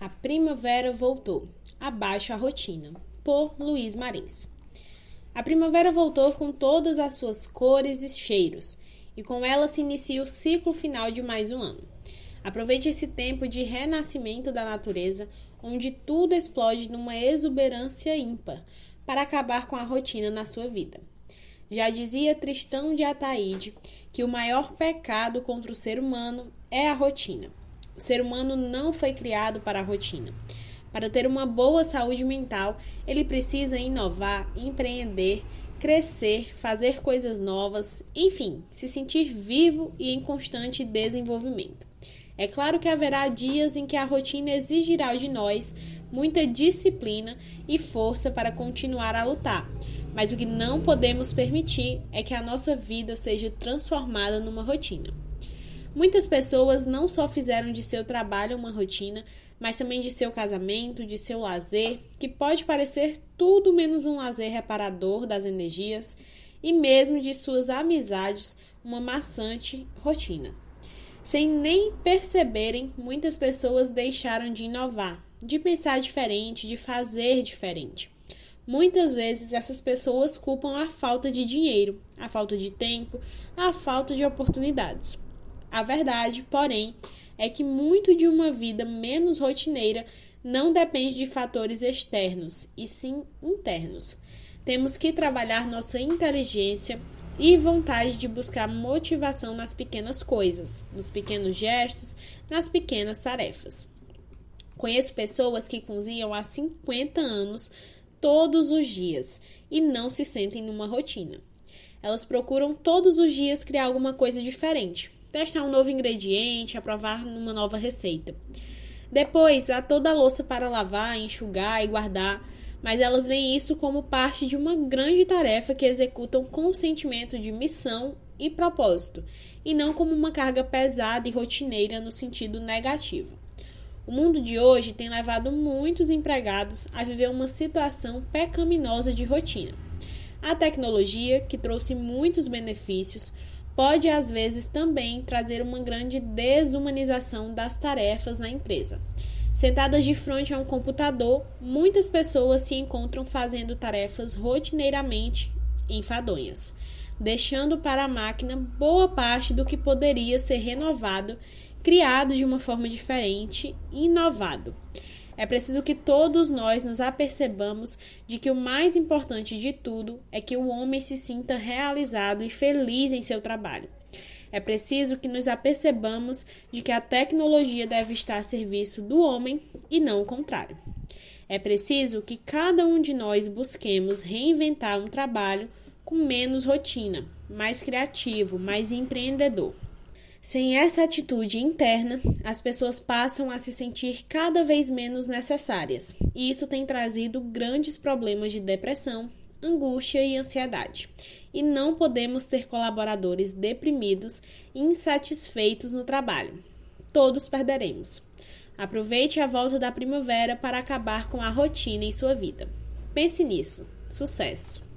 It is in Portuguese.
A primavera voltou. Abaixo a rotina. Por Luiz Marins. A primavera voltou com todas as suas cores e cheiros, e com ela se inicia o ciclo final de mais um ano. Aproveite esse tempo de renascimento da natureza, onde tudo explode numa exuberância ímpar, para acabar com a rotina na sua vida. Já dizia Tristão de Ataíde que o maior pecado contra o ser humano é a rotina. O ser humano não foi criado para a rotina. Para ter uma boa saúde mental, ele precisa inovar, empreender, crescer, fazer coisas novas, enfim, se sentir vivo e em constante desenvolvimento. É claro que haverá dias em que a rotina exigirá de nós muita disciplina e força para continuar a lutar, mas o que não podemos permitir é que a nossa vida seja transformada numa rotina. Muitas pessoas não só fizeram de seu trabalho uma rotina, mas também de seu casamento, de seu lazer, que pode parecer tudo menos um lazer reparador das energias, e mesmo de suas amizades, uma maçante rotina. Sem nem perceberem, muitas pessoas deixaram de inovar, de pensar diferente, de fazer diferente. Muitas vezes essas pessoas culpam a falta de dinheiro, a falta de tempo, a falta de oportunidades. A verdade, porém, é que muito de uma vida menos rotineira não depende de fatores externos, e sim internos. Temos que trabalhar nossa inteligência e vontade de buscar motivação nas pequenas coisas, nos pequenos gestos, nas pequenas tarefas. Conheço pessoas que cozinham há 50 anos todos os dias e não se sentem numa rotina. Elas procuram todos os dias criar alguma coisa diferente, testar um novo ingrediente, aprovar numa nova receita. Depois, há toda a louça para lavar, enxugar e guardar, mas elas veem isso como parte de uma grande tarefa que executam com o sentimento de missão e propósito, e não como uma carga pesada e rotineira no sentido negativo. O mundo de hoje tem levado muitos empregados a viver uma situação pecaminosa de rotina. A tecnologia, que trouxe muitos benefícios, pode às vezes também trazer uma grande desumanização das tarefas na empresa. Sentadas de frente a um computador, muitas pessoas se encontram fazendo tarefas rotineiramente enfadonhas, deixando para a máquina boa parte do que poderia ser renovado, criado de uma forma diferente, inovado. É preciso que todos nós nos apercebamos de que o mais importante de tudo é que o homem se sinta realizado e feliz em seu trabalho. É preciso que nos apercebamos de que a tecnologia deve estar a serviço do homem e não o contrário. É preciso que cada um de nós busquemos reinventar um trabalho com menos rotina, mais criativo, mais empreendedor. Sem essa atitude interna, as pessoas passam a se sentir cada vez menos necessárias, e isso tem trazido grandes problemas de depressão, angústia e ansiedade. E não podemos ter colaboradores deprimidos e insatisfeitos no trabalho. Todos perderemos. Aproveite a volta da primavera para acabar com a rotina em sua vida. Pense nisso. Sucesso!